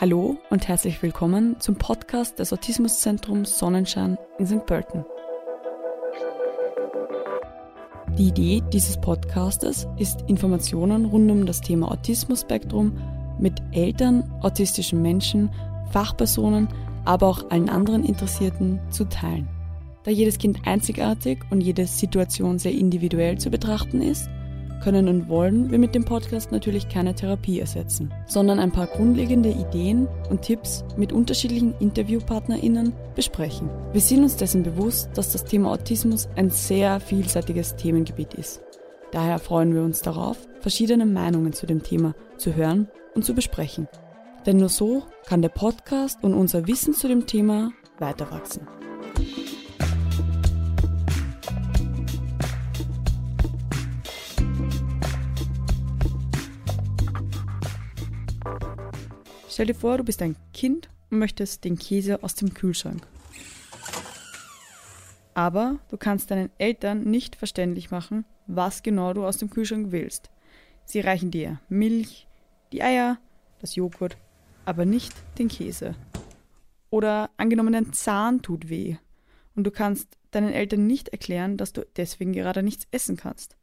Hallo und herzlich willkommen zum Podcast des Autismuszentrums Sonnenschein in St. Pölten. Die Idee dieses Podcastes ist, Informationen rund um das Thema Autismus-Spektrum mit Eltern, autistischen Menschen, Fachpersonen, aber auch allen anderen Interessierten zu teilen. Da jedes Kind einzigartig und jede Situation sehr individuell zu betrachten ist, können und wollen wir mit dem Podcast natürlich keine Therapie ersetzen, sondern ein paar grundlegende Ideen und Tipps mit unterschiedlichen InterviewpartnerInnen besprechen. Wir sind uns dessen bewusst, dass das Thema Autismus ein sehr vielseitiges Themengebiet ist. Daher freuen wir uns darauf, verschiedene Meinungen zu dem Thema zu hören und zu besprechen. Denn nur so kann der Podcast und unser Wissen zu dem Thema weiter Stell dir vor, du bist ein Kind und möchtest den Käse aus dem Kühlschrank. Aber du kannst deinen Eltern nicht verständlich machen, was genau du aus dem Kühlschrank willst. Sie reichen dir Milch, die Eier, das Joghurt, aber nicht den Käse. Oder angenommen, dein Zahn tut weh und du kannst deinen Eltern nicht erklären, dass du deswegen gerade nichts essen kannst.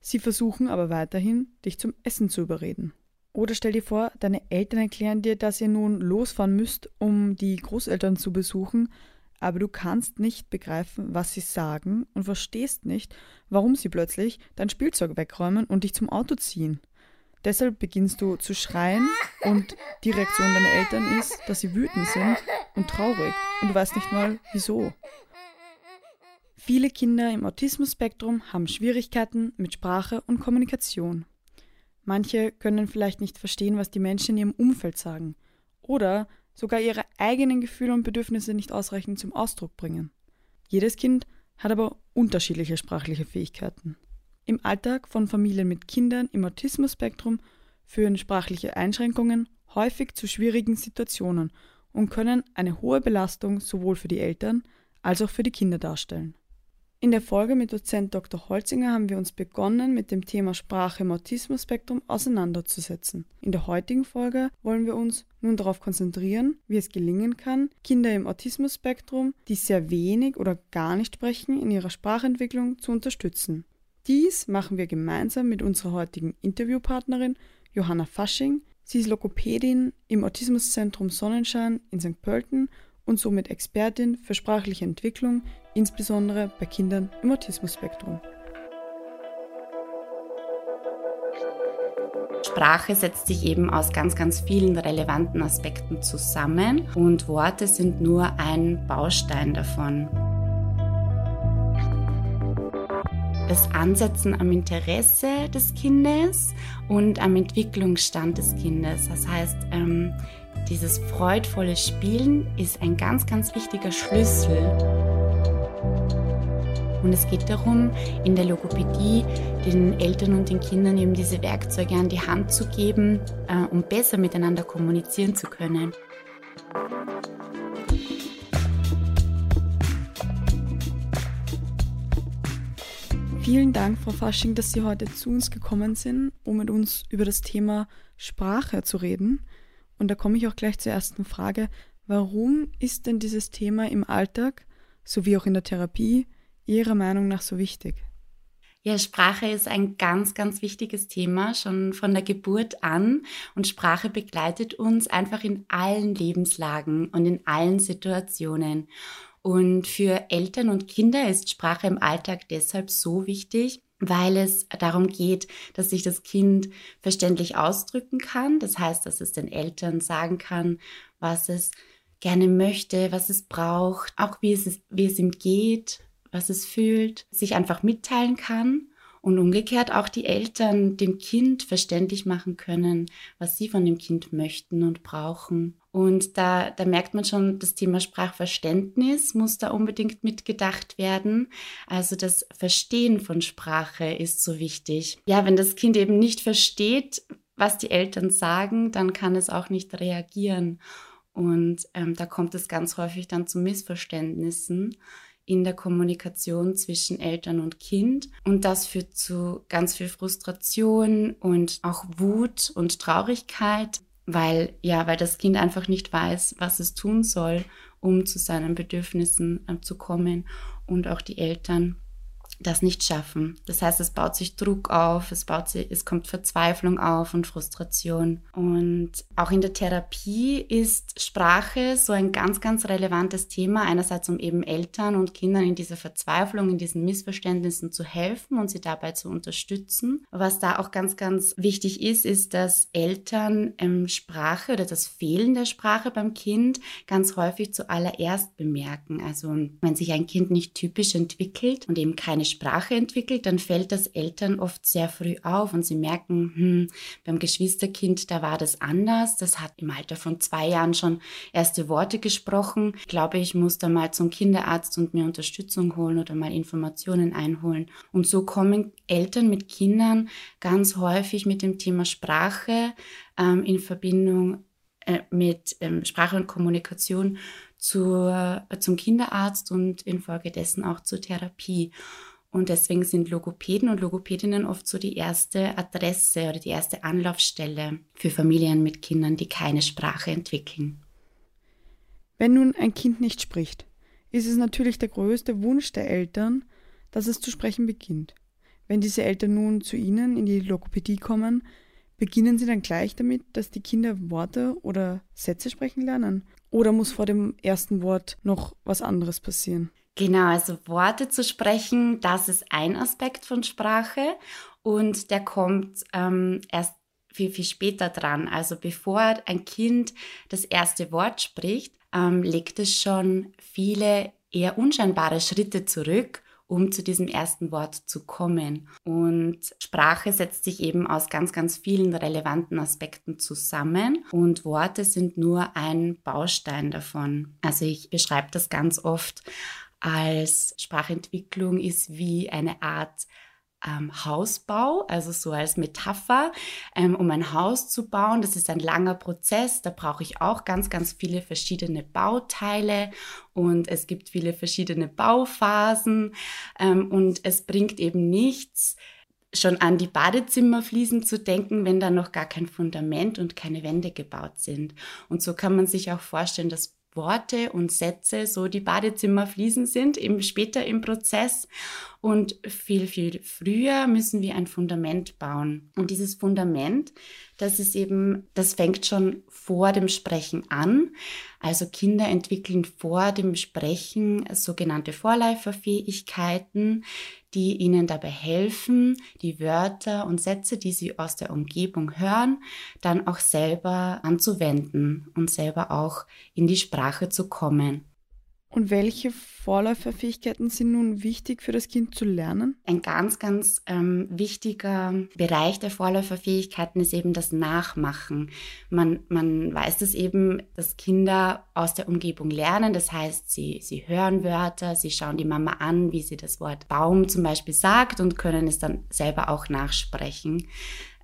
Sie versuchen aber weiterhin, dich zum Essen zu überreden. Oder stell dir vor, deine Eltern erklären dir, dass ihr nun losfahren müsst, um die Großeltern zu besuchen, aber du kannst nicht begreifen, was sie sagen und verstehst nicht, warum sie plötzlich dein Spielzeug wegräumen und dich zum Auto ziehen. Deshalb beginnst du zu schreien und die Reaktion deiner Eltern ist, dass sie wütend sind und traurig und du weißt nicht mal wieso. Viele Kinder im Autismus-Spektrum haben Schwierigkeiten mit Sprache und Kommunikation. Manche können vielleicht nicht verstehen, was die Menschen in ihrem Umfeld sagen oder sogar ihre eigenen Gefühle und Bedürfnisse nicht ausreichend zum Ausdruck bringen. Jedes Kind hat aber unterschiedliche sprachliche Fähigkeiten. Im Alltag von Familien mit Kindern im Autismus-Spektrum führen sprachliche Einschränkungen häufig zu schwierigen Situationen und können eine hohe Belastung sowohl für die Eltern als auch für die Kinder darstellen. In der Folge mit Dozent Dr. Holzinger haben wir uns begonnen, mit dem Thema Sprache im Autismus-Spektrum auseinanderzusetzen. In der heutigen Folge wollen wir uns nun darauf konzentrieren, wie es gelingen kann, Kinder im Autismus-Spektrum, die sehr wenig oder gar nicht sprechen, in ihrer Sprachentwicklung zu unterstützen. Dies machen wir gemeinsam mit unserer heutigen Interviewpartnerin Johanna Fasching. Sie ist Lokopädin im Autismuszentrum Sonnenschein in St. Pölten und somit Expertin für sprachliche Entwicklung, insbesondere bei Kindern im Autismus-Spektrum. Sprache setzt sich eben aus ganz, ganz vielen relevanten Aspekten zusammen und Worte sind nur ein Baustein davon. Das Ansetzen am Interesse des Kindes und am Entwicklungsstand des Kindes. Das heißt, ähm, dieses freudvolle Spielen ist ein ganz, ganz wichtiger Schlüssel. Und es geht darum, in der Logopädie den Eltern und den Kindern eben diese Werkzeuge an die Hand zu geben, äh, um besser miteinander kommunizieren zu können. Vielen Dank, Frau Fasching, dass Sie heute zu uns gekommen sind, um mit uns über das Thema Sprache zu reden. Und da komme ich auch gleich zur ersten Frage. Warum ist denn dieses Thema im Alltag sowie auch in der Therapie Ihrer Meinung nach so wichtig? Ja, Sprache ist ein ganz, ganz wichtiges Thema, schon von der Geburt an. Und Sprache begleitet uns einfach in allen Lebenslagen und in allen Situationen. Und für Eltern und Kinder ist Sprache im Alltag deshalb so wichtig, weil es darum geht, dass sich das Kind verständlich ausdrücken kann. Das heißt, dass es den Eltern sagen kann, was es gerne möchte, was es braucht, auch wie es, wie es ihm geht, was es fühlt, sich einfach mitteilen kann und umgekehrt auch die Eltern dem Kind verständlich machen können, was sie von dem Kind möchten und brauchen. Und da, da merkt man schon, das Thema Sprachverständnis muss da unbedingt mitgedacht werden. Also das Verstehen von Sprache ist so wichtig. Ja, wenn das Kind eben nicht versteht, was die Eltern sagen, dann kann es auch nicht reagieren. Und ähm, da kommt es ganz häufig dann zu Missverständnissen in der Kommunikation zwischen Eltern und Kind. Und das führt zu ganz viel Frustration und auch Wut und Traurigkeit. weil ja, weil das Kind einfach nicht weiß, was es tun soll, um zu seinen Bedürfnissen äh, zu kommen und auch die Eltern das nicht schaffen. Das heißt, es baut sich Druck auf, es, baut sich, es kommt Verzweiflung auf und Frustration. Und auch in der Therapie ist Sprache so ein ganz, ganz relevantes Thema. Einerseits, um eben Eltern und Kindern in dieser Verzweiflung, in diesen Missverständnissen zu helfen und sie dabei zu unterstützen. Was da auch ganz, ganz wichtig ist, ist, dass Eltern ähm, Sprache oder das Fehlen der Sprache beim Kind ganz häufig zuallererst bemerken. Also wenn sich ein Kind nicht typisch entwickelt und eben keine Sprache entwickelt, dann fällt das Eltern oft sehr früh auf und sie merken, hm, beim Geschwisterkind, da war das anders. Das hat im Alter von zwei Jahren schon erste Worte gesprochen. Ich glaube, ich muss da mal zum Kinderarzt und mir Unterstützung holen oder mal Informationen einholen. Und so kommen Eltern mit Kindern ganz häufig mit dem Thema Sprache ähm, in Verbindung äh, mit ähm, Sprache und Kommunikation zur, äh, zum Kinderarzt und infolgedessen auch zur Therapie. Und deswegen sind Logopäden und Logopädinnen oft so die erste Adresse oder die erste Anlaufstelle für Familien mit Kindern, die keine Sprache entwickeln. Wenn nun ein Kind nicht spricht, ist es natürlich der größte Wunsch der Eltern, dass es zu sprechen beginnt. Wenn diese Eltern nun zu Ihnen in die Logopädie kommen, beginnen Sie dann gleich damit, dass die Kinder Worte oder Sätze sprechen lernen? Oder muss vor dem ersten Wort noch was anderes passieren? Genau, also Worte zu sprechen, das ist ein Aspekt von Sprache und der kommt ähm, erst viel, viel später dran. Also bevor ein Kind das erste Wort spricht, ähm, legt es schon viele eher unscheinbare Schritte zurück, um zu diesem ersten Wort zu kommen. Und Sprache setzt sich eben aus ganz, ganz vielen relevanten Aspekten zusammen und Worte sind nur ein Baustein davon. Also ich beschreibe das ganz oft als Sprachentwicklung ist wie eine Art ähm, Hausbau, also so als Metapher, ähm, um ein Haus zu bauen. Das ist ein langer Prozess, da brauche ich auch ganz, ganz viele verschiedene Bauteile und es gibt viele verschiedene Bauphasen ähm, und es bringt eben nichts, schon an die Badezimmerfliesen zu denken, wenn da noch gar kein Fundament und keine Wände gebaut sind. Und so kann man sich auch vorstellen, dass Worte und Sätze so die Badezimmerfliesen sind, eben später im Prozess. Und viel, viel früher müssen wir ein Fundament bauen. Und dieses Fundament, das ist eben, das fängt schon vor dem Sprechen an. Also Kinder entwickeln vor dem Sprechen sogenannte Vorläuferfähigkeiten, die ihnen dabei helfen, die Wörter und Sätze, die sie aus der Umgebung hören, dann auch selber anzuwenden und selber auch in die Sprache zu kommen. Und welche Vorläuferfähigkeiten sind nun wichtig für das Kind zu lernen? Ein ganz, ganz ähm, wichtiger Bereich der Vorläuferfähigkeiten ist eben das Nachmachen. Man, man weiß es eben, dass Kinder aus der Umgebung lernen. Das heißt, sie, sie hören Wörter, sie schauen die Mama an, wie sie das Wort Baum zum Beispiel sagt und können es dann selber auch nachsprechen.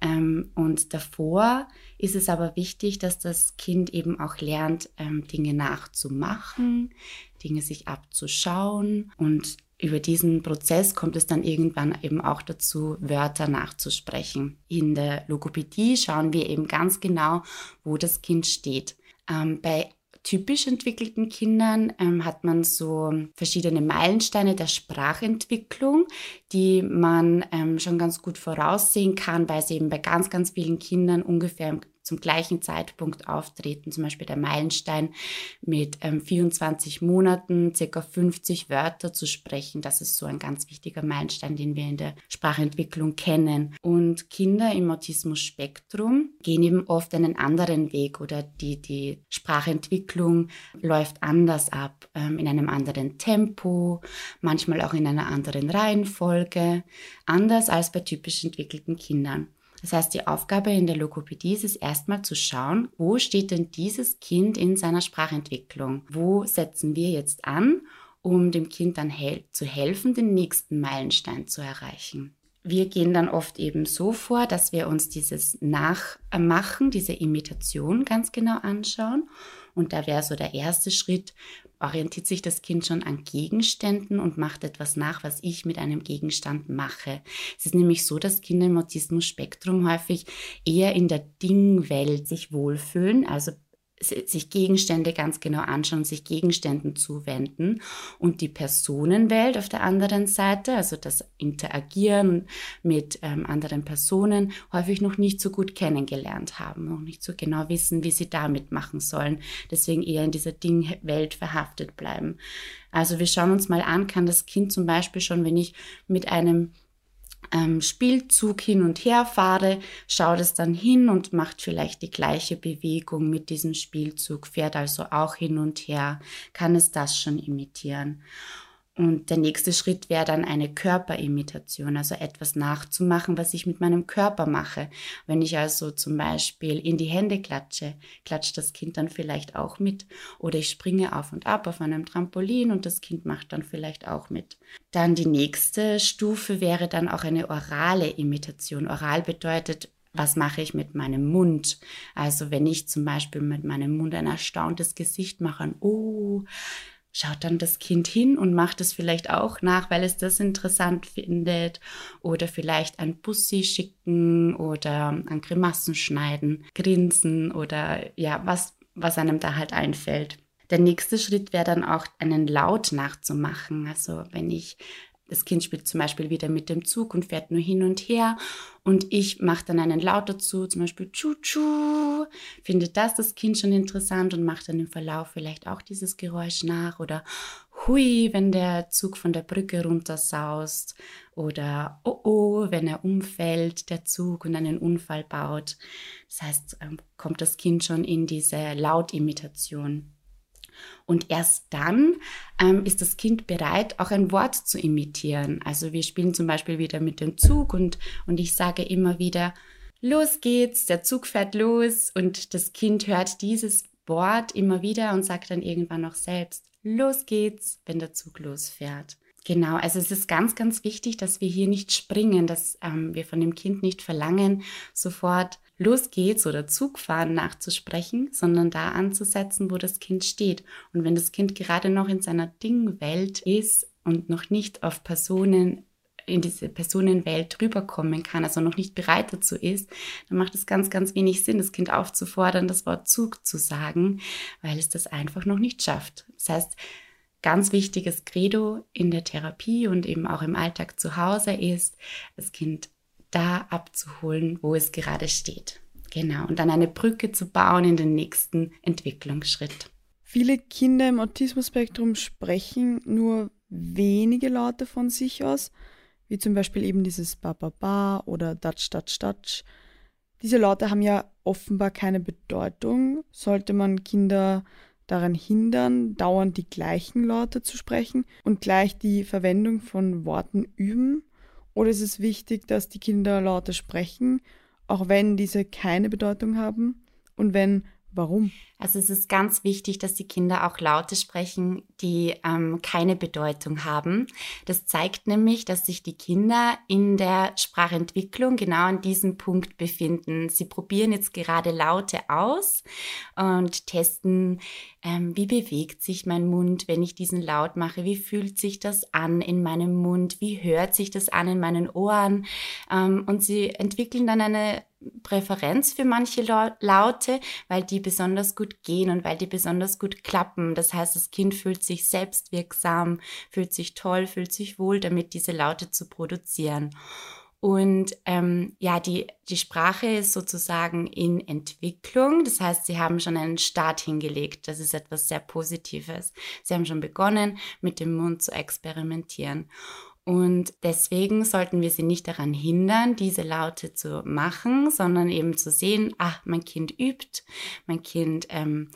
Ähm, und davor ist es aber wichtig, dass das Kind eben auch lernt, ähm, Dinge nachzumachen, Dinge sich abzuschauen und über diesen Prozess kommt es dann irgendwann eben auch dazu, Wörter nachzusprechen. In der Logopädie schauen wir eben ganz genau, wo das Kind steht. Ähm, bei typisch entwickelten Kindern ähm, hat man so verschiedene Meilensteine der Sprachentwicklung, die man ähm, schon ganz gut voraussehen kann, weil sie eben bei ganz, ganz vielen Kindern ungefähr im zum gleichen Zeitpunkt auftreten. Zum Beispiel der Meilenstein mit ähm, 24 Monaten, circa 50 Wörter zu sprechen. Das ist so ein ganz wichtiger Meilenstein, den wir in der Sprachentwicklung kennen. Und Kinder im Autismus-Spektrum gehen eben oft einen anderen Weg oder die, die Sprachentwicklung läuft anders ab, ähm, in einem anderen Tempo, manchmal auch in einer anderen Reihenfolge, anders als bei typisch entwickelten Kindern. Das heißt, die Aufgabe in der Logopädie ist es erstmal zu schauen, wo steht denn dieses Kind in seiner Sprachentwicklung? Wo setzen wir jetzt an, um dem Kind dann hel zu helfen, den nächsten Meilenstein zu erreichen? wir gehen dann oft eben so vor, dass wir uns dieses Nachmachen, diese Imitation ganz genau anschauen. Und da wäre so der erste Schritt, orientiert sich das Kind schon an Gegenständen und macht etwas nach, was ich mit einem Gegenstand mache. Es ist nämlich so, dass Kinder im Autismus-Spektrum häufig eher in der Dingwelt sich wohlfühlen, also sich Gegenstände ganz genau anschauen, sich Gegenständen zuwenden und die Personenwelt auf der anderen Seite, also das Interagieren mit ähm, anderen Personen, häufig noch nicht so gut kennengelernt haben, noch nicht so genau wissen, wie sie damit machen sollen, deswegen eher in dieser Dingwelt verhaftet bleiben. Also wir schauen uns mal an, kann das Kind zum Beispiel schon, wenn ich mit einem ähm, Spielzug hin und her fahre, schaut es dann hin und macht vielleicht die gleiche Bewegung mit diesem Spielzug, fährt also auch hin und her, kann es das schon imitieren. Und der nächste Schritt wäre dann eine Körperimitation, also etwas nachzumachen, was ich mit meinem Körper mache. Wenn ich also zum Beispiel in die Hände klatsche, klatscht das Kind dann vielleicht auch mit. Oder ich springe auf und ab auf einem Trampolin und das Kind macht dann vielleicht auch mit. Dann die nächste Stufe wäre dann auch eine orale Imitation. Oral bedeutet, was mache ich mit meinem Mund? Also wenn ich zum Beispiel mit meinem Mund ein erstauntes Gesicht mache, Oh, schaut dann das Kind hin und macht es vielleicht auch nach, weil es das interessant findet. Oder vielleicht ein Bussi schicken oder ein Grimassen schneiden, grinsen oder ja, was, was einem da halt einfällt. Der nächste Schritt wäre dann auch einen Laut nachzumachen. Also wenn ich das Kind spielt zum Beispiel wieder mit dem Zug und fährt nur hin und her und ich mache dann einen Laut dazu, zum Beispiel Tschu-Tschu, findet das das Kind schon interessant und macht dann im Verlauf vielleicht auch dieses Geräusch nach oder Hui, wenn der Zug von der Brücke runtersaust oder Oh oh, wenn er umfällt, der Zug und einen Unfall baut. Das heißt, ähm, kommt das Kind schon in diese Lautimitation. Und erst dann ähm, ist das Kind bereit, auch ein Wort zu imitieren. Also wir spielen zum Beispiel wieder mit dem Zug und, und ich sage immer wieder, los geht's, der Zug fährt los und das Kind hört dieses Wort immer wieder und sagt dann irgendwann noch selbst, los geht's, wenn der Zug losfährt. Genau, also es ist ganz, ganz wichtig, dass wir hier nicht springen, dass ähm, wir von dem Kind nicht verlangen, sofort los geht's oder Zugfahren nachzusprechen, sondern da anzusetzen, wo das Kind steht. Und wenn das Kind gerade noch in seiner Dingwelt ist und noch nicht auf Personen in diese Personenwelt rüberkommen kann, also noch nicht bereit dazu ist, dann macht es ganz, ganz wenig Sinn, das Kind aufzufordern, das Wort Zug zu sagen, weil es das einfach noch nicht schafft. Das heißt, ganz wichtiges Credo in der Therapie und eben auch im Alltag zu Hause ist, das Kind da abzuholen, wo es gerade steht. Genau, und dann eine Brücke zu bauen in den nächsten Entwicklungsschritt. Viele Kinder im Autismus-Spektrum sprechen nur wenige Laute von sich aus, wie zum Beispiel eben dieses Ba Ba Ba oder Datsch Datsch Datsch. Diese Laute haben ja offenbar keine Bedeutung. Sollte man Kinder daran hindern, dauernd die gleichen Laute zu sprechen und gleich die Verwendung von Worten üben? Oder ist es wichtig, dass die Kinder Laute sprechen, auch wenn diese keine Bedeutung haben? Und wenn, warum? Also es ist ganz wichtig, dass die Kinder auch Laute sprechen, die ähm, keine Bedeutung haben. Das zeigt nämlich, dass sich die Kinder in der Sprachentwicklung genau an diesem Punkt befinden. Sie probieren jetzt gerade Laute aus und testen, ähm, wie bewegt sich mein Mund, wenn ich diesen Laut mache, wie fühlt sich das an in meinem Mund, wie hört sich das an in meinen Ohren. Ähm, und sie entwickeln dann eine Präferenz für manche Laute, weil die besonders gut gut gehen und weil die besonders gut klappen. Das heißt, das Kind fühlt sich selbstwirksam, fühlt sich toll, fühlt sich wohl damit, diese Laute zu produzieren. Und ähm, ja, die, die Sprache ist sozusagen in Entwicklung. Das heißt, sie haben schon einen Start hingelegt. Das ist etwas sehr Positives. Sie haben schon begonnen, mit dem Mund zu experimentieren. Und deswegen sollten wir sie nicht daran hindern, diese Laute zu machen, sondern eben zu sehen, ach, mein Kind übt, mein Kind ähm,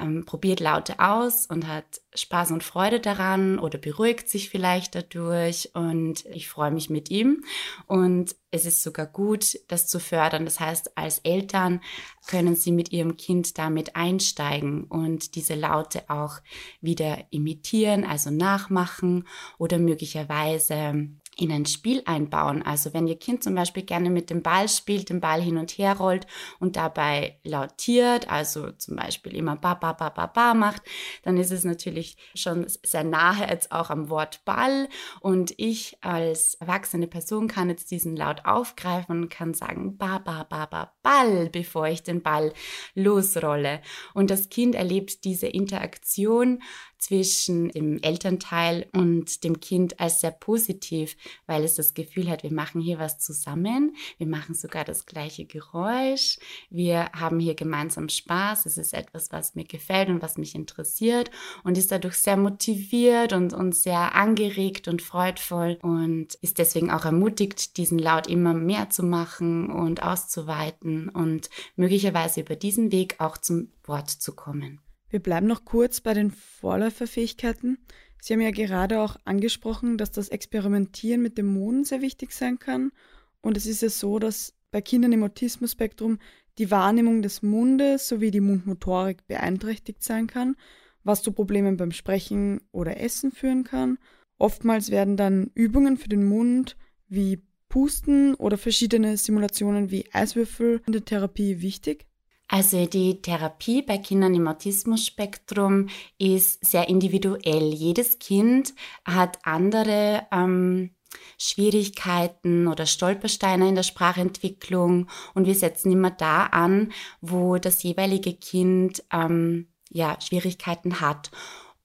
ähm, probiert Laute aus und hat Spaß und Freude daran oder beruhigt sich vielleicht dadurch und ich freue mich mit ihm und es ist sogar gut, das zu fördern. Das heißt, als Eltern können Sie mit Ihrem Kind damit einsteigen und diese Laute auch wieder imitieren, also nachmachen oder möglicherweise in ein Spiel einbauen. Also wenn Ihr Kind zum Beispiel gerne mit dem Ball spielt, den Ball hin und her rollt und dabei lautiert, also zum Beispiel immer ba, ba, ba, ba, ba macht, dann ist es natürlich schon sehr nahe jetzt auch am Wort Ball. Und ich als erwachsene Person kann jetzt diesen Laut aufgreifen und kann sagen ba, ba, ba, ba, Ball, bevor ich den Ball losrolle. Und das Kind erlebt diese Interaktion zwischen dem Elternteil und dem Kind als sehr positiv, weil es das Gefühl hat, wir machen hier was zusammen, wir machen sogar das gleiche Geräusch, wir haben hier gemeinsam Spaß, es ist etwas, was mir gefällt und was mich interessiert und ist dadurch sehr motiviert und, und sehr angeregt und freudvoll und ist deswegen auch ermutigt, diesen Laut immer mehr zu machen und auszuweiten und möglicherweise über diesen Weg auch zum Wort zu kommen. Wir bleiben noch kurz bei den Vorläuferfähigkeiten. Sie haben ja gerade auch angesprochen, dass das Experimentieren mit dem Mond sehr wichtig sein kann. Und es ist ja so, dass bei Kindern im Autismus-Spektrum die Wahrnehmung des Mundes sowie die Mundmotorik beeinträchtigt sein kann, was zu Problemen beim Sprechen oder Essen führen kann. Oftmals werden dann Übungen für den Mund wie Pusten oder verschiedene Simulationen wie Eiswürfel in der Therapie wichtig. Also die Therapie bei Kindern im Autismus-Spektrum ist sehr individuell. Jedes Kind hat andere ähm, Schwierigkeiten oder Stolpersteine in der Sprachentwicklung und wir setzen immer da an, wo das jeweilige Kind ähm, ja, Schwierigkeiten hat.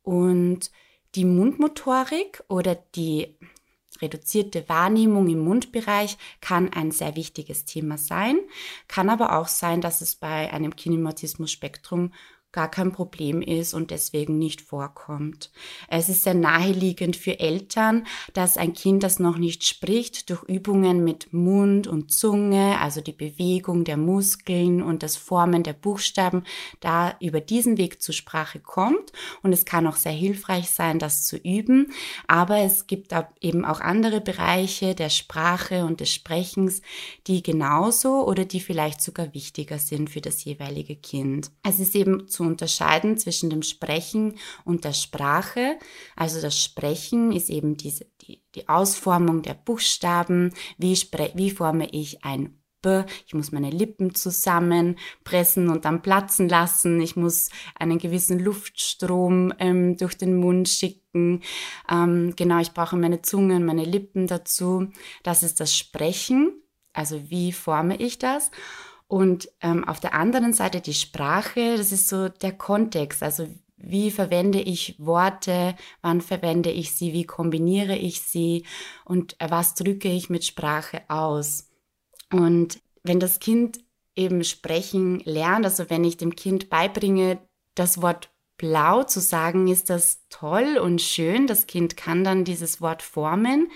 Und die Mundmotorik oder die Reduzierte Wahrnehmung im Mundbereich kann ein sehr wichtiges Thema sein, kann aber auch sein, dass es bei einem Kinematismus-Spektrum gar kein Problem ist und deswegen nicht vorkommt. Es ist sehr naheliegend für Eltern, dass ein Kind, das noch nicht spricht, durch Übungen mit Mund und Zunge, also die Bewegung der Muskeln und das Formen der Buchstaben, da über diesen Weg zur Sprache kommt. Und es kann auch sehr hilfreich sein, das zu üben. Aber es gibt eben auch andere Bereiche der Sprache und des Sprechens, die genauso oder die vielleicht sogar wichtiger sind für das jeweilige Kind. Es ist eben zu unterscheiden zwischen dem Sprechen und der Sprache. Also das Sprechen ist eben diese, die, die Ausformung der Buchstaben. Wie, spre wie forme ich ein B? Ich muss meine Lippen zusammenpressen und dann platzen lassen. Ich muss einen gewissen Luftstrom ähm, durch den Mund schicken. Ähm, genau, ich brauche meine Zunge und meine Lippen dazu. Das ist das Sprechen. Also wie forme ich das? Und ähm, auf der anderen Seite die Sprache, das ist so der Kontext, also wie verwende ich Worte, wann verwende ich sie, wie kombiniere ich sie? Und äh, was drücke ich mit Sprache aus. Und wenn das Kind eben sprechen lernt, also wenn ich dem Kind beibringe, das Wort blau zu sagen, ist das toll und schön. Das Kind kann dann dieses Wort formen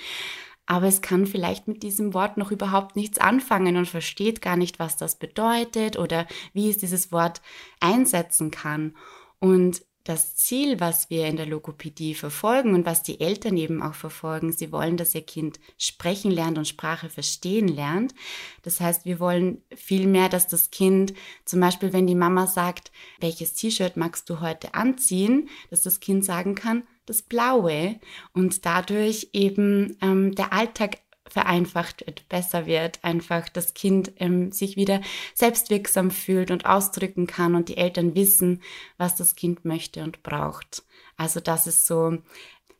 aber es kann vielleicht mit diesem Wort noch überhaupt nichts anfangen und versteht gar nicht, was das bedeutet oder wie es dieses Wort einsetzen kann. Und das Ziel, was wir in der Logopädie verfolgen und was die Eltern eben auch verfolgen, sie wollen, dass ihr Kind sprechen lernt und Sprache verstehen lernt. Das heißt, wir wollen vielmehr, dass das Kind zum Beispiel, wenn die Mama sagt, welches T-Shirt magst du heute anziehen, dass das Kind sagen kann, das Blaue und dadurch eben ähm, der Alltag vereinfacht wird, besser wird, einfach das Kind ähm, sich wieder selbstwirksam fühlt und ausdrücken kann und die Eltern wissen, was das Kind möchte und braucht. Also das ist so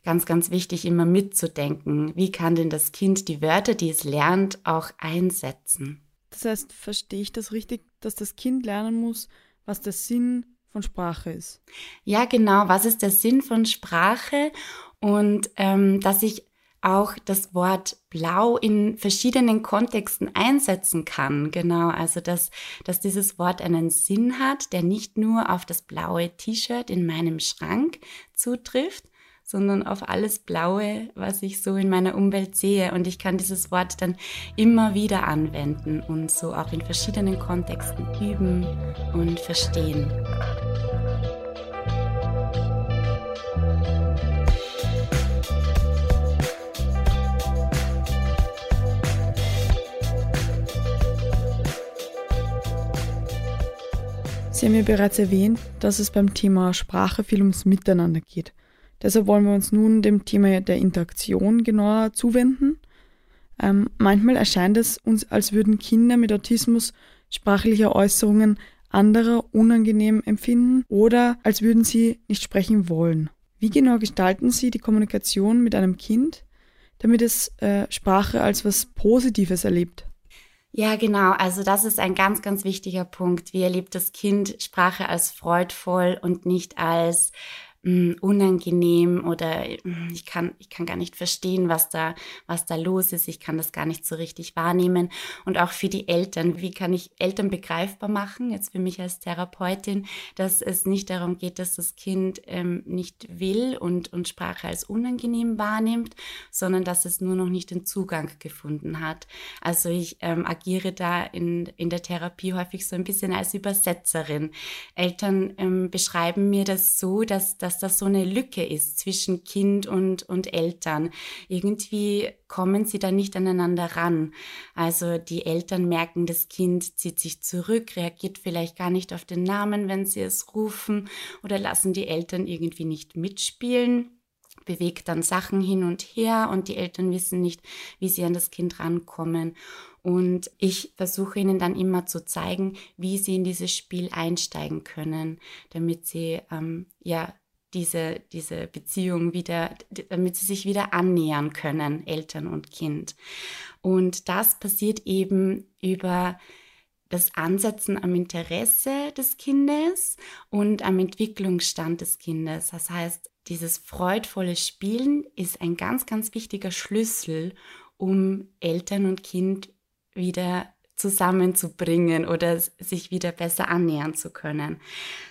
ganz, ganz wichtig, immer mitzudenken. Wie kann denn das Kind die Wörter, die es lernt, auch einsetzen? Das heißt, verstehe ich das richtig, dass das Kind lernen muss, was der Sinn von Sprache ist. Ja, genau. Was ist der Sinn von Sprache? Und ähm, dass ich auch das Wort blau in verschiedenen Kontexten einsetzen kann. Genau, also dass, dass dieses Wort einen Sinn hat, der nicht nur auf das blaue T-Shirt in meinem Schrank zutrifft, sondern auf alles Blaue, was ich so in meiner Umwelt sehe. Und ich kann dieses Wort dann immer wieder anwenden und so auch in verschiedenen Kontexten üben und verstehen. Sie haben ja bereits erwähnt, dass es beim Thema Sprache viel ums Miteinander geht. Deshalb wollen wir uns nun dem Thema der Interaktion genauer zuwenden. Ähm, manchmal erscheint es uns, als würden Kinder mit Autismus sprachliche Äußerungen anderer unangenehm empfinden oder als würden sie nicht sprechen wollen. Wie genau gestalten Sie die Kommunikation mit einem Kind, damit es äh, Sprache als was Positives erlebt? Ja, genau. Also das ist ein ganz, ganz wichtiger Punkt. Wie erlebt das Kind Sprache als freudvoll und nicht als mh, unangenehm oder mh, ich kann, ich kann gar nicht verstehen, was da, was da los ist. Ich kann das gar nicht so richtig wahrnehmen. Und auch für die Eltern. Wie kann ich Eltern begreifbar machen, jetzt für mich als Therapeutin, dass es nicht darum geht, dass das Kind ähm, nicht will und, und Sprache als unangenehm wahrnimmt, sondern dass es nur noch nicht den Zugang gefunden hat. Also ich ähm, agiere da in, in der Therapie häufig so ein bisschen als Übersetzerin. Eltern ähm, beschreiben mir das so, dass, dass dass das so eine Lücke ist zwischen Kind und, und Eltern. Irgendwie kommen sie da nicht aneinander ran. Also die Eltern merken, das Kind zieht sich zurück, reagiert vielleicht gar nicht auf den Namen, wenn sie es rufen oder lassen die Eltern irgendwie nicht mitspielen bewegt dann Sachen hin und her und die Eltern wissen nicht, wie sie an das Kind rankommen. Und ich versuche ihnen dann immer zu zeigen, wie sie in dieses Spiel einsteigen können, damit sie ähm, ja diese, diese Beziehung wieder, damit sie sich wieder annähern können, Eltern und Kind. Und das passiert eben über das Ansetzen am Interesse des Kindes und am Entwicklungsstand des Kindes. Das heißt, dieses freudvolle Spielen ist ein ganz, ganz wichtiger Schlüssel, um Eltern und Kind wieder zusammenzubringen oder sich wieder besser annähern zu können.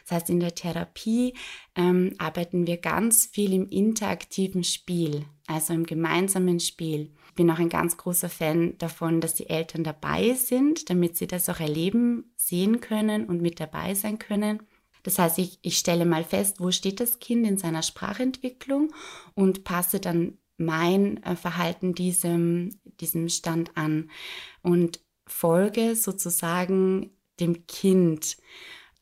Das heißt, in der Therapie ähm, arbeiten wir ganz viel im interaktiven Spiel, also im gemeinsamen Spiel. Ich bin auch ein ganz großer Fan davon, dass die Eltern dabei sind, damit sie das auch erleben, sehen können und mit dabei sein können. Das heißt, ich, ich stelle mal fest, wo steht das Kind in seiner Sprachentwicklung und passe dann mein äh, Verhalten diesem, diesem Stand an. Und folge sozusagen dem Kind.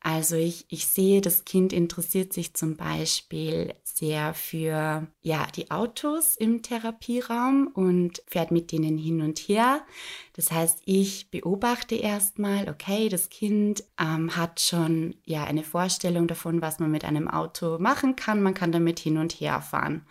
Also ich, ich sehe, das Kind interessiert sich zum Beispiel sehr für ja, die Autos im Therapieraum und fährt mit denen hin und her. Das heißt, ich beobachte erstmal, okay, das Kind ähm, hat schon ja eine Vorstellung davon, was man mit einem Auto machen kann. Man kann damit hin und her fahren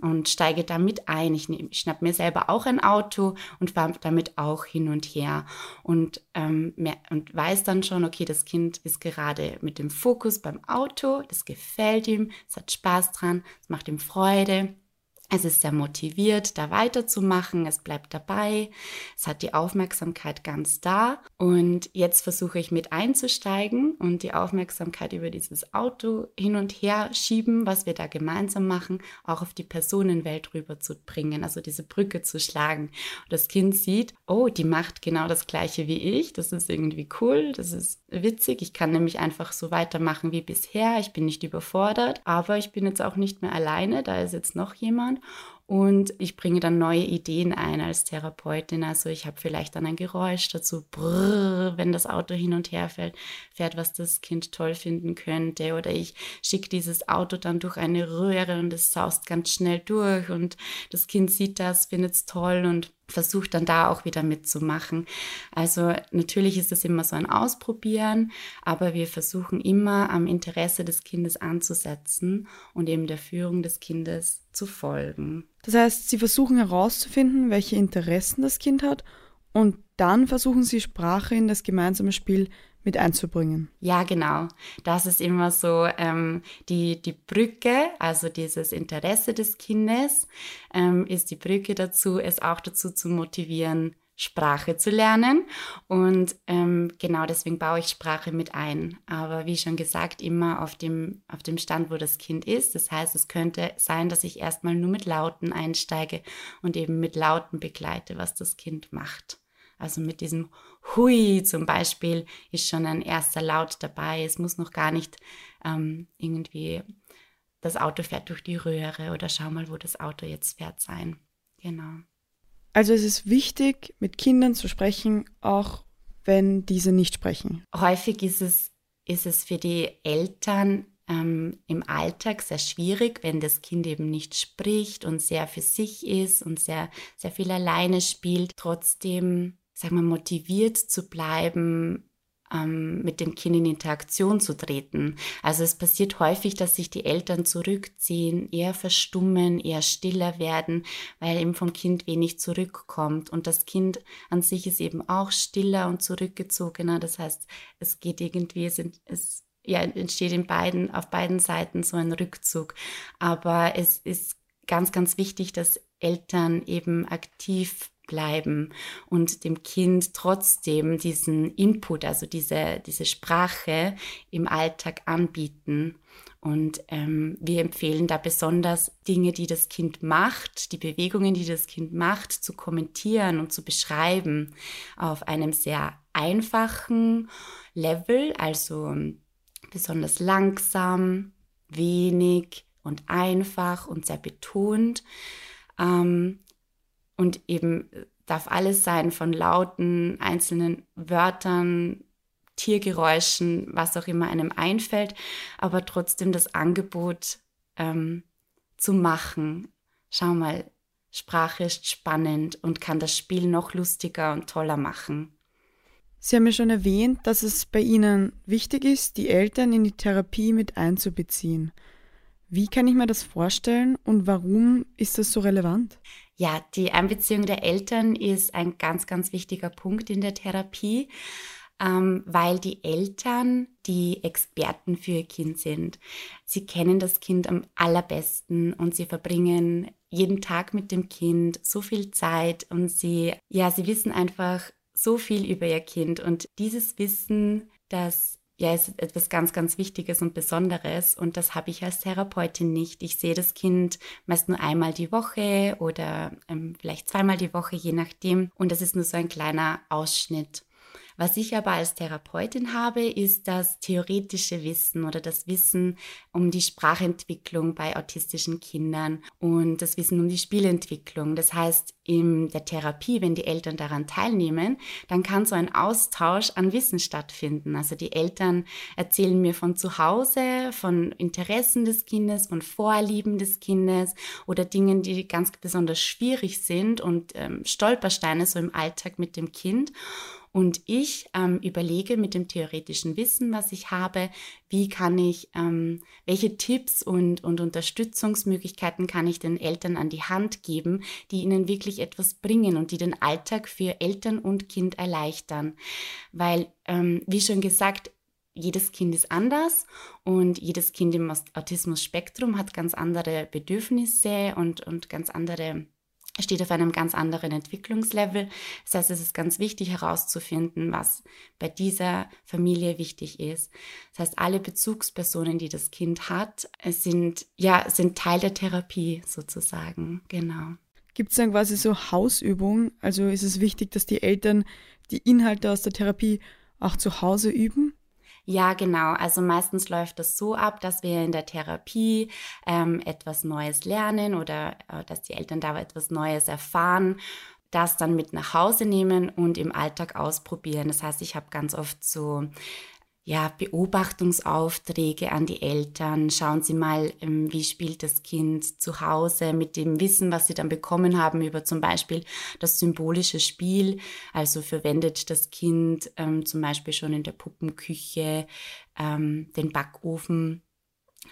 und steige damit ein. Ich, ich schnapp mir selber auch ein Auto und fahre damit auch hin und her und, ähm, mehr, und weiß dann schon, okay, das Kind ist gerade mit dem Fokus beim Auto, das gefällt ihm, es hat Spaß dran, es macht ihm Freude. Es ist sehr motiviert, da weiterzumachen. Es bleibt dabei. Es hat die Aufmerksamkeit ganz da. Und jetzt versuche ich mit einzusteigen und die Aufmerksamkeit über dieses Auto hin und her schieben, was wir da gemeinsam machen, auch auf die Personenwelt rüber zu bringen, also diese Brücke zu schlagen. Und das Kind sieht, oh, die macht genau das Gleiche wie ich. Das ist irgendwie cool. Das ist witzig. Ich kann nämlich einfach so weitermachen wie bisher. Ich bin nicht überfordert, aber ich bin jetzt auch nicht mehr alleine. Da ist jetzt noch jemand und ich bringe dann neue Ideen ein als Therapeutin. Also ich habe vielleicht dann ein Geräusch dazu, brrr, wenn das Auto hin und her fährt, fährt, was das Kind toll finden könnte. Oder ich schicke dieses Auto dann durch eine Röhre und es saust ganz schnell durch und das Kind sieht das, findet es toll und versucht dann da auch wieder mitzumachen. Also natürlich ist es immer so ein Ausprobieren, aber wir versuchen immer am Interesse des Kindes anzusetzen und eben der Führung des Kindes zu folgen. Das heißt, Sie versuchen herauszufinden, welche Interessen das Kind hat und dann versuchen Sie Sprache in das gemeinsame Spiel mit einzubringen. Ja, genau. Das ist immer so ähm, die, die Brücke, also dieses Interesse des Kindes ähm, ist die Brücke dazu, es auch dazu zu motivieren, Sprache zu lernen. Und ähm, genau deswegen baue ich Sprache mit ein. Aber wie schon gesagt, immer auf dem, auf dem Stand, wo das Kind ist. Das heißt, es könnte sein, dass ich erstmal nur mit Lauten einsteige und eben mit Lauten begleite, was das Kind macht. Also mit diesem Hui zum Beispiel ist schon ein erster Laut dabei. Es muss noch gar nicht ähm, irgendwie das Auto fährt durch die Röhre oder schau mal, wo das Auto jetzt fährt sein. Genau. Also es ist wichtig, mit Kindern zu sprechen, auch wenn diese nicht sprechen. Häufig ist es, ist es für die Eltern ähm, im Alltag sehr schwierig, wenn das Kind eben nicht spricht und sehr für sich ist und sehr, sehr viel alleine spielt, trotzdem, sagen wir, motiviert zu bleiben, ähm, mit dem Kind in Interaktion zu treten. Also es passiert häufig, dass sich die Eltern zurückziehen, eher verstummen, eher stiller werden, weil eben vom Kind wenig zurückkommt. Und das Kind an sich ist eben auch stiller und zurückgezogener. Das heißt, es geht irgendwie, es, es ja, entsteht in beiden, auf beiden Seiten so ein Rückzug. Aber es ist ganz, ganz wichtig, dass Eltern eben aktiv bleiben und dem Kind trotzdem diesen Input, also diese, diese Sprache im Alltag anbieten. Und ähm, wir empfehlen da besonders Dinge, die das Kind macht, die Bewegungen, die das Kind macht, zu kommentieren und zu beschreiben auf einem sehr einfachen Level, also besonders langsam, wenig und einfach und sehr betont. Ähm, und eben darf alles sein von lauten einzelnen Wörtern, Tiergeräuschen, was auch immer einem einfällt, aber trotzdem das Angebot ähm, zu machen. Schau mal, Sprache ist spannend und kann das Spiel noch lustiger und toller machen. Sie haben ja schon erwähnt, dass es bei Ihnen wichtig ist, die Eltern in die Therapie mit einzubeziehen. Wie kann ich mir das vorstellen und warum ist das so relevant? Ja, die Einbeziehung der Eltern ist ein ganz, ganz wichtiger Punkt in der Therapie, ähm, weil die Eltern die Experten für ihr Kind sind. Sie kennen das Kind am allerbesten und sie verbringen jeden Tag mit dem Kind so viel Zeit und sie, ja, sie wissen einfach so viel über ihr Kind und dieses Wissen, das ja, ist etwas ganz, ganz Wichtiges und Besonderes und das habe ich als Therapeutin nicht. Ich sehe das Kind meist nur einmal die Woche oder ähm, vielleicht zweimal die Woche, je nachdem. Und das ist nur so ein kleiner Ausschnitt. Was ich aber als Therapeutin habe, ist das theoretische Wissen oder das Wissen um die Sprachentwicklung bei autistischen Kindern und das Wissen um die Spielentwicklung. Das heißt, in der Therapie, wenn die Eltern daran teilnehmen, dann kann so ein Austausch an Wissen stattfinden. Also die Eltern erzählen mir von zu Hause, von Interessen des Kindes, von Vorlieben des Kindes oder Dingen, die ganz besonders schwierig sind und ähm, Stolpersteine so im Alltag mit dem Kind. Und ich ähm, überlege mit dem theoretischen Wissen, was ich habe, wie kann ich, ähm, welche Tipps und, und Unterstützungsmöglichkeiten kann ich den Eltern an die Hand geben, die ihnen wirklich etwas bringen und die den Alltag für Eltern und Kind erleichtern. Weil, ähm, wie schon gesagt, jedes Kind ist anders und jedes Kind im Autismus-Spektrum hat ganz andere Bedürfnisse und, und ganz andere steht auf einem ganz anderen Entwicklungslevel. Das heißt, es ist ganz wichtig herauszufinden, was bei dieser Familie wichtig ist. Das heißt, alle Bezugspersonen, die das Kind hat, sind, ja, sind Teil der Therapie sozusagen. Genau. Gibt es dann quasi so Hausübungen? Also ist es wichtig, dass die Eltern die Inhalte aus der Therapie auch zu Hause üben? Ja, genau. Also meistens läuft das so ab, dass wir in der Therapie ähm, etwas Neues lernen oder äh, dass die Eltern da etwas Neues erfahren das dann mit nach Hause nehmen und im Alltag ausprobieren. Das heißt, ich habe ganz oft so ja, Beobachtungsaufträge an die Eltern. Schauen Sie mal, ähm, wie spielt das Kind zu Hause mit dem Wissen, was Sie dann bekommen haben über zum Beispiel das symbolische Spiel. Also verwendet das Kind ähm, zum Beispiel schon in der Puppenküche ähm, den Backofen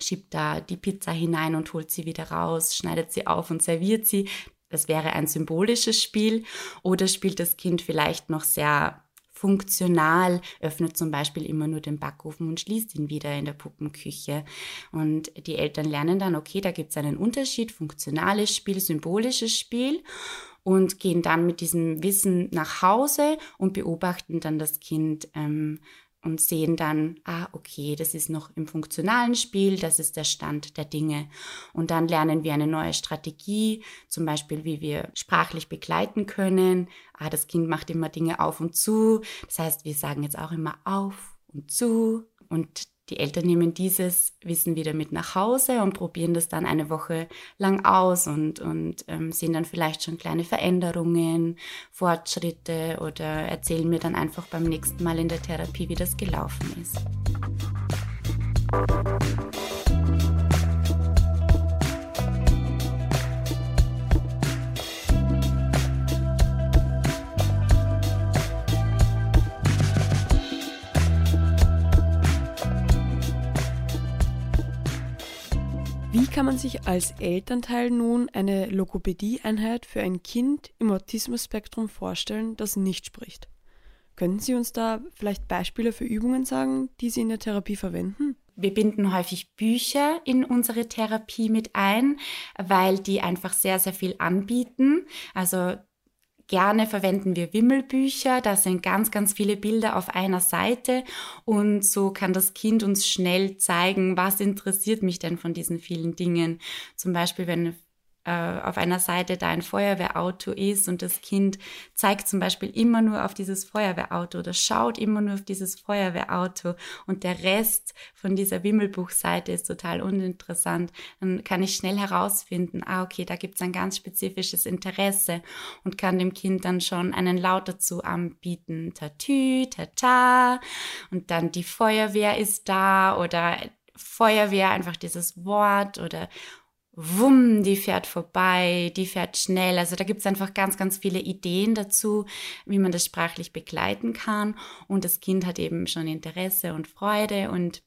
schiebt da die Pizza hinein und holt sie wieder raus, schneidet sie auf und serviert sie. Das wäre ein symbolisches Spiel. Oder spielt das Kind vielleicht noch sehr funktional, öffnet zum Beispiel immer nur den Backofen und schließt ihn wieder in der Puppenküche. Und die Eltern lernen dann, okay, da gibt es einen Unterschied, funktionales Spiel, symbolisches Spiel und gehen dann mit diesem Wissen nach Hause und beobachten dann das Kind ähm, und sehen dann, ah, okay, das ist noch im funktionalen Spiel, das ist der Stand der Dinge. Und dann lernen wir eine neue Strategie, zum Beispiel, wie wir sprachlich begleiten können. Ah, das Kind macht immer Dinge auf und zu. Das heißt, wir sagen jetzt auch immer auf und zu. Und die Eltern nehmen dieses Wissen wieder mit nach Hause und probieren das dann eine Woche lang aus und, und ähm, sehen dann vielleicht schon kleine Veränderungen, Fortschritte oder erzählen mir dann einfach beim nächsten Mal in der Therapie, wie das gelaufen ist. Kann man sich als Elternteil nun eine Logopädie-Einheit für ein Kind im Autismus-Spektrum vorstellen, das nicht spricht? Können Sie uns da vielleicht Beispiele für Übungen sagen, die Sie in der Therapie verwenden? Wir binden häufig Bücher in unsere Therapie mit ein, weil die einfach sehr, sehr viel anbieten. Also Gerne verwenden wir Wimmelbücher, da sind ganz, ganz viele Bilder auf einer Seite und so kann das Kind uns schnell zeigen, was interessiert mich denn von diesen vielen Dingen. Zum Beispiel, wenn auf einer Seite da ein Feuerwehrauto ist und das Kind zeigt zum Beispiel immer nur auf dieses Feuerwehrauto oder schaut immer nur auf dieses Feuerwehrauto und der Rest von dieser Wimmelbuchseite ist total uninteressant, dann kann ich schnell herausfinden, ah okay, da gibt es ein ganz spezifisches Interesse und kann dem Kind dann schon einen Laut dazu anbieten, tatü, tata und dann die Feuerwehr ist da oder Feuerwehr, einfach dieses Wort oder wumm, die fährt vorbei, die fährt schnell. Also da gibt es einfach ganz, ganz viele Ideen dazu, wie man das sprachlich begleiten kann. Und das Kind hat eben schon Interesse und Freude und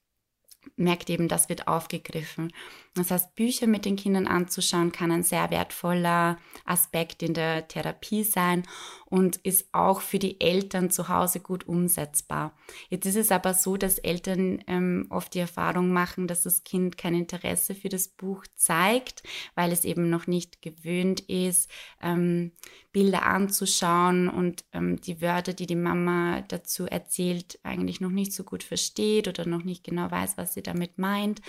merkt eben, das wird aufgegriffen. Das heißt, Bücher mit den Kindern anzuschauen kann ein sehr wertvoller Aspekt in der Therapie sein und ist auch für die Eltern zu Hause gut umsetzbar. Jetzt ist es aber so, dass Eltern ähm, oft die Erfahrung machen, dass das Kind kein Interesse für das Buch zeigt, weil es eben noch nicht gewöhnt ist, ähm, Bilder anzuschauen und ähm, die Wörter, die die Mama dazu erzählt, eigentlich noch nicht so gut versteht oder noch nicht genau weiß, was sie damit meint.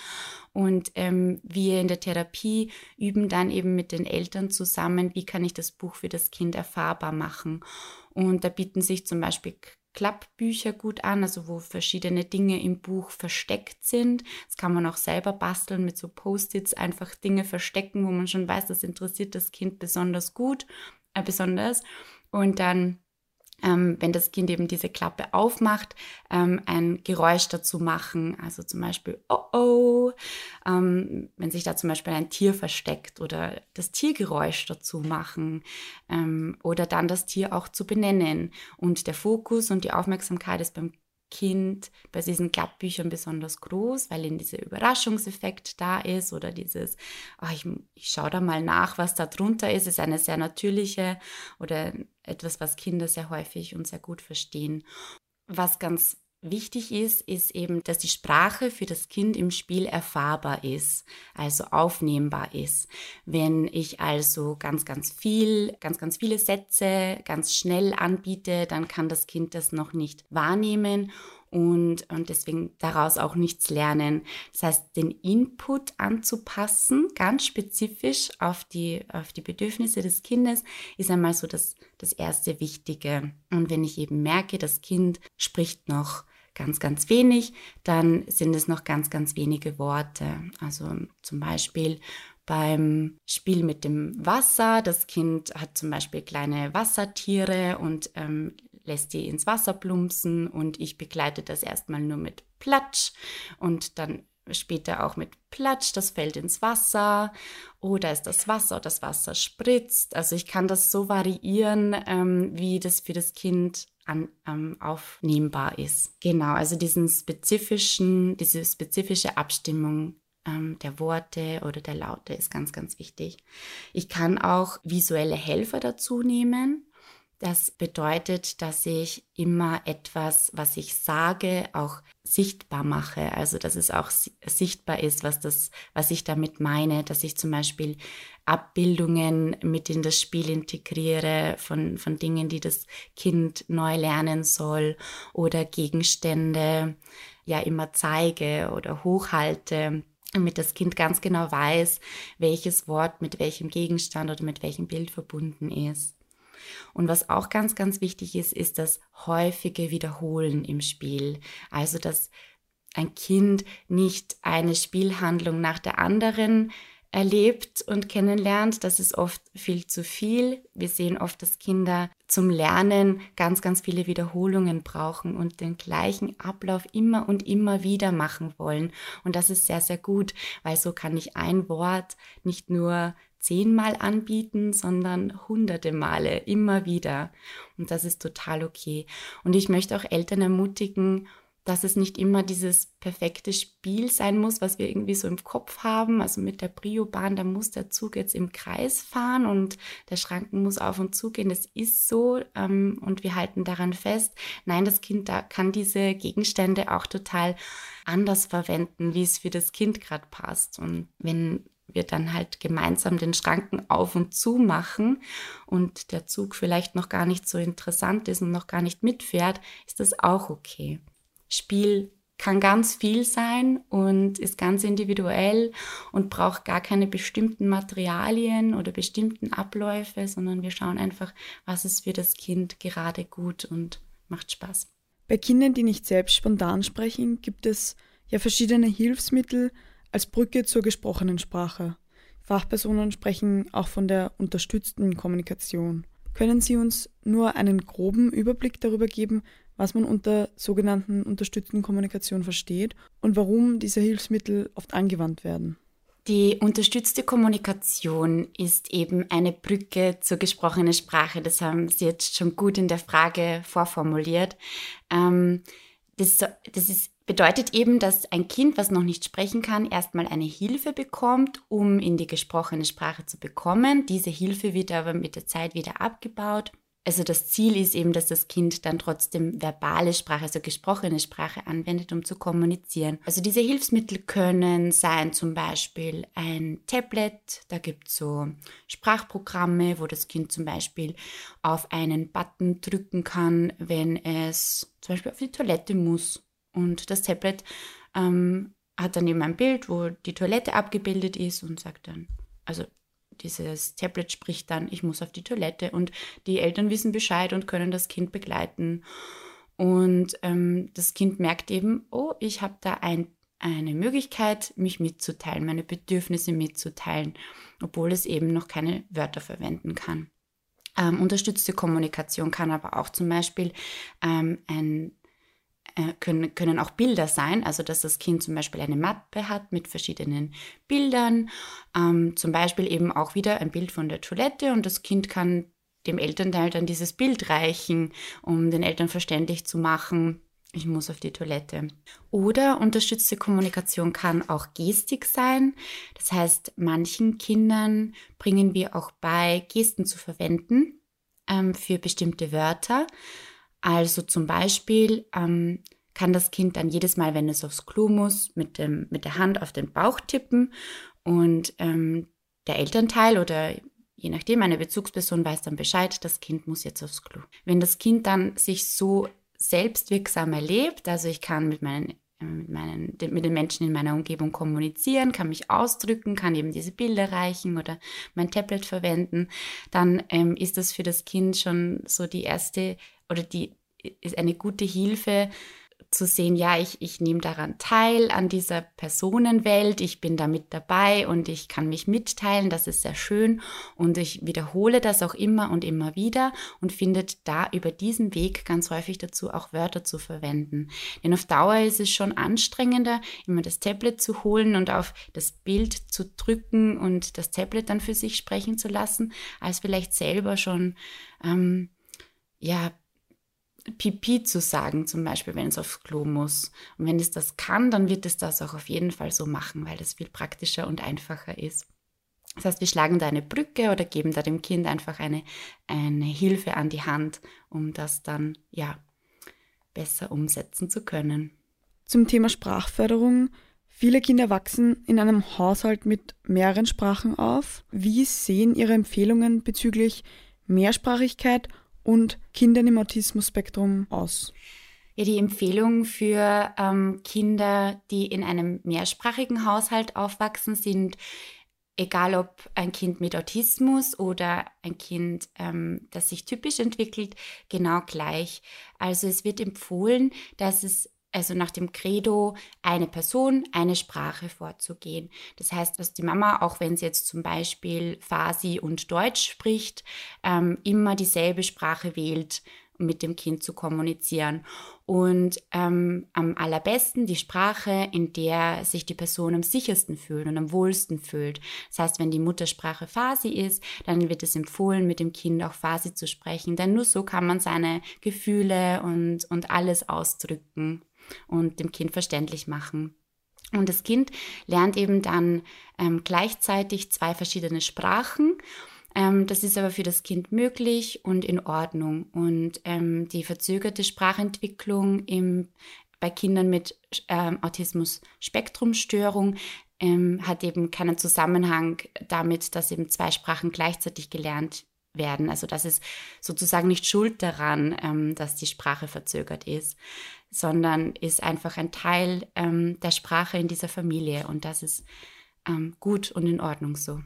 Und ähm, wir in der Therapie üben dann eben mit den Eltern zusammen, wie kann ich das Buch für das Kind erfahrbar machen. Und da bieten sich zum Beispiel Klappbücher gut an, also wo verschiedene Dinge im Buch versteckt sind. Das kann man auch selber basteln mit so Post-its, einfach Dinge verstecken, wo man schon weiß, das interessiert das Kind besonders gut, äh, besonders. Und dann ähm, wenn das Kind eben diese Klappe aufmacht, ähm, ein Geräusch dazu machen. Also zum Beispiel, oh oh, ähm, wenn sich da zum Beispiel ein Tier versteckt oder das Tiergeräusch dazu machen ähm, oder dann das Tier auch zu benennen. Und der Fokus und die Aufmerksamkeit ist beim Kind bei diesen Klappbüchern besonders groß, weil in dieser Überraschungseffekt da ist oder dieses, oh, ich, ich schaue da mal nach, was da drunter ist, ist eine sehr natürliche oder etwas, was Kinder sehr häufig und sehr gut verstehen. Was ganz Wichtig ist, ist eben, dass die Sprache für das Kind im Spiel erfahrbar ist, also aufnehmbar ist. Wenn ich also ganz, ganz viel, ganz, ganz viele Sätze ganz schnell anbiete, dann kann das Kind das noch nicht wahrnehmen und, und deswegen daraus auch nichts lernen. Das heißt, den Input anzupassen, ganz spezifisch auf die, auf die Bedürfnisse des Kindes, ist einmal so das, das erste Wichtige. Und wenn ich eben merke, das Kind spricht noch ganz, ganz wenig, dann sind es noch ganz, ganz wenige Worte. Also zum Beispiel beim Spiel mit dem Wasser. Das Kind hat zum Beispiel kleine Wassertiere und ähm, lässt die ins Wasser plumpsen und ich begleite das erstmal nur mit Platsch und dann später auch mit Platsch, das fällt ins Wasser oder ist das Wasser, das Wasser spritzt. Also ich kann das so variieren, ähm, wie das für das Kind an, ähm, aufnehmbar ist. Genau, also diesen spezifischen, diese spezifische Abstimmung ähm, der Worte oder der Laute ist ganz, ganz wichtig. Ich kann auch visuelle Helfer dazu nehmen. Das bedeutet, dass ich immer etwas, was ich sage, auch sichtbar mache. Also, dass es auch sichtbar ist, was das, was ich damit meine, dass ich zum Beispiel Abbildungen mit in das Spiel integriere von, von Dingen, die das Kind neu lernen soll oder Gegenstände ja immer zeige oder hochhalte damit das Kind ganz genau weiß, welches Wort mit welchem Gegenstand oder mit welchem Bild verbunden ist. Und was auch ganz, ganz wichtig ist, ist das häufige Wiederholen im Spiel. Also, dass ein Kind nicht eine Spielhandlung nach der anderen erlebt und kennenlernt, das ist oft viel zu viel. Wir sehen oft, dass Kinder zum Lernen ganz, ganz viele Wiederholungen brauchen und den gleichen Ablauf immer und immer wieder machen wollen. Und das ist sehr, sehr gut, weil so kann ich ein Wort nicht nur zehnmal anbieten, sondern hunderte Male, immer wieder. Und das ist total okay. Und ich möchte auch Eltern ermutigen, dass es nicht immer dieses perfekte Spiel sein muss, was wir irgendwie so im Kopf haben. Also mit der Brio-Bahn, da muss der Zug jetzt im Kreis fahren und der Schranken muss auf und zu gehen. Das ist so ähm, und wir halten daran fest. Nein, das Kind da kann diese Gegenstände auch total anders verwenden, wie es für das Kind gerade passt. Und wenn wir dann halt gemeinsam den Schranken auf und zu machen und der Zug vielleicht noch gar nicht so interessant ist und noch gar nicht mitfährt, ist das auch okay. Spiel kann ganz viel sein und ist ganz individuell und braucht gar keine bestimmten Materialien oder bestimmten Abläufe, sondern wir schauen einfach, was ist für das Kind gerade gut und macht Spaß. Bei Kindern, die nicht selbst spontan sprechen, gibt es ja verschiedene Hilfsmittel als Brücke zur gesprochenen Sprache. Fachpersonen sprechen auch von der unterstützten Kommunikation. Können Sie uns nur einen groben Überblick darüber geben, was man unter sogenannten unterstützten Kommunikation versteht und warum diese Hilfsmittel oft angewandt werden. Die unterstützte Kommunikation ist eben eine Brücke zur gesprochenen Sprache. Das haben Sie jetzt schon gut in der Frage vorformuliert. Ähm, das, ist, bedeutet eben, dass ein Kind, was noch nicht sprechen kann, erstmal eine Hilfe bekommt, um in die gesprochene Sprache zu bekommen. Diese Hilfe wird aber mit der Zeit wieder abgebaut also das Ziel ist eben, dass das Kind dann trotzdem verbale Sprache, also gesprochene Sprache anwendet, um zu kommunizieren. Also diese Hilfsmittel können sein zum Beispiel ein Tablet, da gibt es so Sprachprogramme, wo das Kind zum Beispiel auf einen Button drücken kann, wenn es zum Beispiel auf die Toilette muss. Und das Tablet ähm, hat dann eben ein Bild, wo die Toilette abgebildet ist und sagt dann, also dieses Tablet spricht dann, ich muss auf die Toilette und die Eltern wissen Bescheid und können das Kind begleiten. Und ähm, das Kind merkt eben, oh, ich habe da ein, eine Möglichkeit, mich mitzuteilen, meine Bedürfnisse mitzuteilen, obwohl es eben noch keine Wörter verwenden kann. Ähm, unterstützte Kommunikation kann aber auch zum Beispiel ähm, ein können, können auch Bilder sein, also dass das Kind zum Beispiel eine Mappe hat mit verschiedenen Bildern, ähm, zum Beispiel eben auch wieder ein Bild von der Toilette und das Kind kann dem Elternteil dann dieses Bild reichen, um den Eltern verständlich zu machen, ich muss auf die Toilette. Oder unterstützte Kommunikation kann auch Gestik sein. Das heißt, manchen Kindern bringen wir auch bei, Gesten zu verwenden ähm, für bestimmte Wörter. Also zum Beispiel ähm, kann das Kind dann jedes Mal, wenn es aufs Klo muss, mit, dem, mit der Hand auf den Bauch tippen und ähm, der Elternteil oder je nachdem eine Bezugsperson weiß dann Bescheid, das Kind muss jetzt aufs Klo. Wenn das Kind dann sich so selbstwirksam erlebt, also ich kann mit meinen äh, mit, meinen, mit den Menschen in meiner Umgebung kommunizieren, kann mich ausdrücken, kann eben diese Bilder reichen oder mein Tablet verwenden, dann ähm, ist das für das Kind schon so die erste oder die ist eine gute Hilfe, zu sehen, ja, ich, ich nehme daran teil, an dieser Personenwelt, ich bin da mit dabei und ich kann mich mitteilen, das ist sehr schön und ich wiederhole das auch immer und immer wieder und findet da über diesen Weg ganz häufig dazu, auch Wörter zu verwenden. Denn auf Dauer ist es schon anstrengender, immer das Tablet zu holen und auf das Bild zu drücken und das Tablet dann für sich sprechen zu lassen, als vielleicht selber schon ähm, ja, Pipi zu sagen, zum Beispiel, wenn es aufs Klo muss. Und wenn es das kann, dann wird es das auch auf jeden Fall so machen, weil das viel praktischer und einfacher ist. Das heißt, wir schlagen da eine Brücke oder geben da dem Kind einfach eine, eine Hilfe an die Hand, um das dann ja besser umsetzen zu können. Zum Thema Sprachförderung. Viele Kinder wachsen in einem Haushalt mit mehreren Sprachen auf. Wie sehen Ihre Empfehlungen bezüglich Mehrsprachigkeit und Kindern im Autismus-Spektrum aus? Ja, die Empfehlung für ähm, Kinder, die in einem mehrsprachigen Haushalt aufwachsen, sind, egal ob ein Kind mit Autismus oder ein Kind, ähm, das sich typisch entwickelt, genau gleich. Also es wird empfohlen, dass es also nach dem Credo, eine Person, eine Sprache vorzugehen. Das heißt, dass die Mama, auch wenn sie jetzt zum Beispiel Farsi und Deutsch spricht, ähm, immer dieselbe Sprache wählt, mit dem Kind zu kommunizieren. Und ähm, am allerbesten die Sprache, in der sich die Person am sichersten fühlt und am wohlsten fühlt. Das heißt, wenn die Muttersprache Farsi ist, dann wird es empfohlen, mit dem Kind auch Farsi zu sprechen, denn nur so kann man seine Gefühle und, und alles ausdrücken und dem Kind verständlich machen. Und das Kind lernt eben dann ähm, gleichzeitig zwei verschiedene Sprachen ähm, das ist aber für das Kind möglich und in Ordnung. Und ähm, die verzögerte Sprachentwicklung im, bei Kindern mit ähm, Autismus-Spektrumstörung ähm, hat eben keinen Zusammenhang damit, dass eben zwei Sprachen gleichzeitig gelernt werden. Also das ist sozusagen nicht schuld daran, ähm, dass die Sprache verzögert ist, sondern ist einfach ein Teil ähm, der Sprache in dieser Familie und das ist gut und in Ordnung so.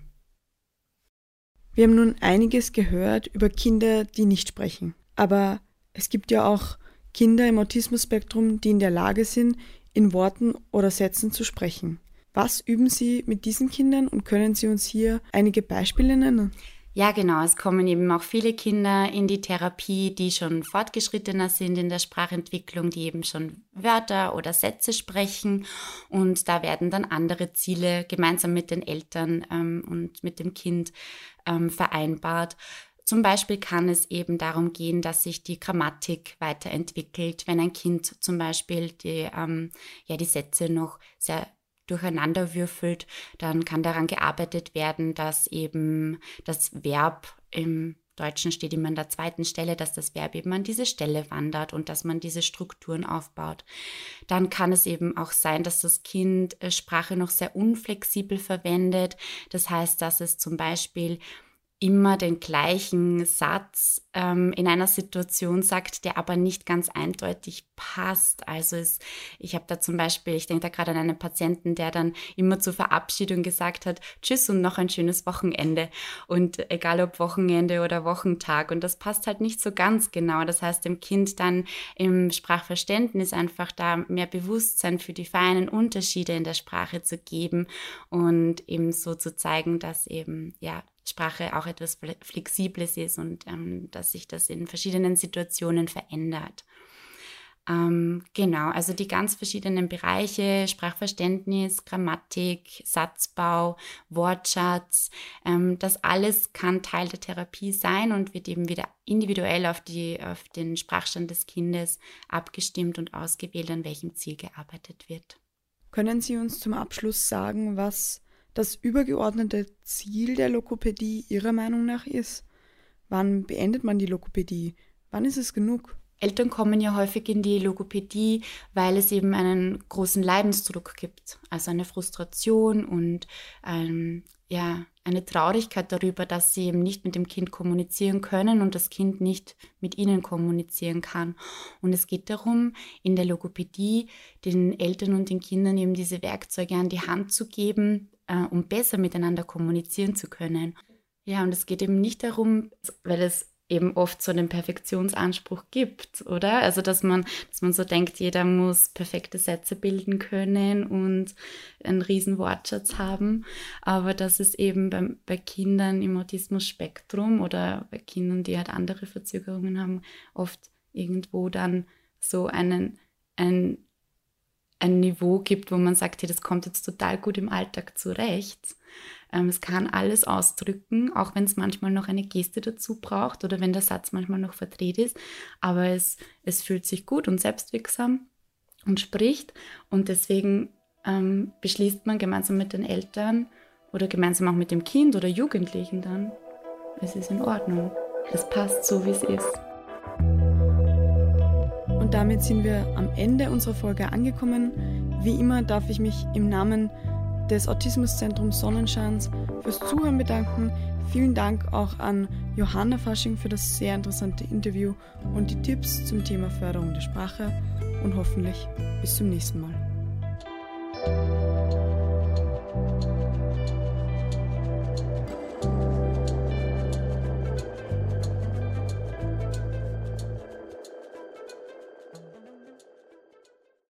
Wir haben nun einiges gehört über Kinder, die nicht sprechen. Aber es gibt ja auch Kinder im Autismus-Spektrum, die in der Lage sind, in Worten oder Sätzen zu sprechen. Was üben Sie mit diesen Kindern und können Sie uns hier einige Beispiele nennen? Ja, genau. Es kommen eben auch viele Kinder in die Therapie, die schon fortgeschrittener sind in der Sprachentwicklung, die eben schon Wörter oder Sätze sprechen. Und da werden dann andere Ziele gemeinsam mit den Eltern ähm, und mit dem Kind ähm, vereinbart. Zum Beispiel kann es eben darum gehen, dass sich die Grammatik weiterentwickelt, wenn ein Kind zum Beispiel die, ähm, ja, die Sätze noch sehr durcheinander würfelt, dann kann daran gearbeitet werden, dass eben das Verb im Deutschen steht immer an der zweiten Stelle, dass das Verb eben an diese Stelle wandert und dass man diese Strukturen aufbaut. Dann kann es eben auch sein, dass das Kind äh, Sprache noch sehr unflexibel verwendet. Das heißt, dass es zum Beispiel immer den gleichen Satz ähm, in einer Situation sagt, der aber nicht ganz eindeutig passt. Also es, ich habe da zum Beispiel, ich denke da gerade an einen Patienten, der dann immer zur Verabschiedung gesagt hat, tschüss und noch ein schönes Wochenende. Und egal ob Wochenende oder Wochentag. Und das passt halt nicht so ganz genau. Das heißt, dem Kind dann im Sprachverständnis einfach da mehr Bewusstsein für die feinen Unterschiede in der Sprache zu geben und eben so zu zeigen, dass eben, ja, Sprache auch etwas Flexibles ist und ähm, dass sich das in verschiedenen Situationen verändert. Ähm, genau, also die ganz verschiedenen Bereiche, Sprachverständnis, Grammatik, Satzbau, Wortschatz, ähm, das alles kann Teil der Therapie sein und wird eben wieder individuell auf, die, auf den Sprachstand des Kindes abgestimmt und ausgewählt, an welchem Ziel gearbeitet wird. Können Sie uns zum Abschluss sagen, was das übergeordnete Ziel der Lokopädie Ihrer Meinung nach ist? Wann beendet man die Lokopädie? Wann ist es genug? Eltern kommen ja häufig in die Logopädie, weil es eben einen großen Leidensdruck gibt, also eine Frustration und ähm, ja, eine Traurigkeit darüber, dass sie eben nicht mit dem Kind kommunizieren können und das Kind nicht mit ihnen kommunizieren kann. Und es geht darum, in der Logopädie den Eltern und den Kindern eben diese Werkzeuge an die Hand zu geben, äh, um besser miteinander kommunizieren zu können. Ja, und es geht eben nicht darum, weil es eben oft so einen Perfektionsanspruch gibt, oder? Also dass man, dass man so denkt, jeder muss perfekte Sätze bilden können und einen riesen Wortschatz haben, aber dass es eben bei, bei Kindern im Autismus-Spektrum oder bei Kindern, die halt andere Verzögerungen haben, oft irgendwo dann so einen, ein ein Niveau gibt, wo man sagt, hey, das kommt jetzt total gut im Alltag zurecht. Ähm, es kann alles ausdrücken, auch wenn es manchmal noch eine Geste dazu braucht oder wenn der Satz manchmal noch verdreht ist. Aber es, es fühlt sich gut und selbstwirksam und spricht. Und deswegen ähm, beschließt man gemeinsam mit den Eltern oder gemeinsam auch mit dem Kind oder Jugendlichen dann, es ist in Ordnung. Es passt so, wie es ist damit sind wir am Ende unserer Folge angekommen. Wie immer darf ich mich im Namen des Autismuszentrums Sonnenscheins fürs Zuhören bedanken. Vielen Dank auch an Johanna Fasching für das sehr interessante Interview und die Tipps zum Thema Förderung der Sprache und hoffentlich bis zum nächsten Mal.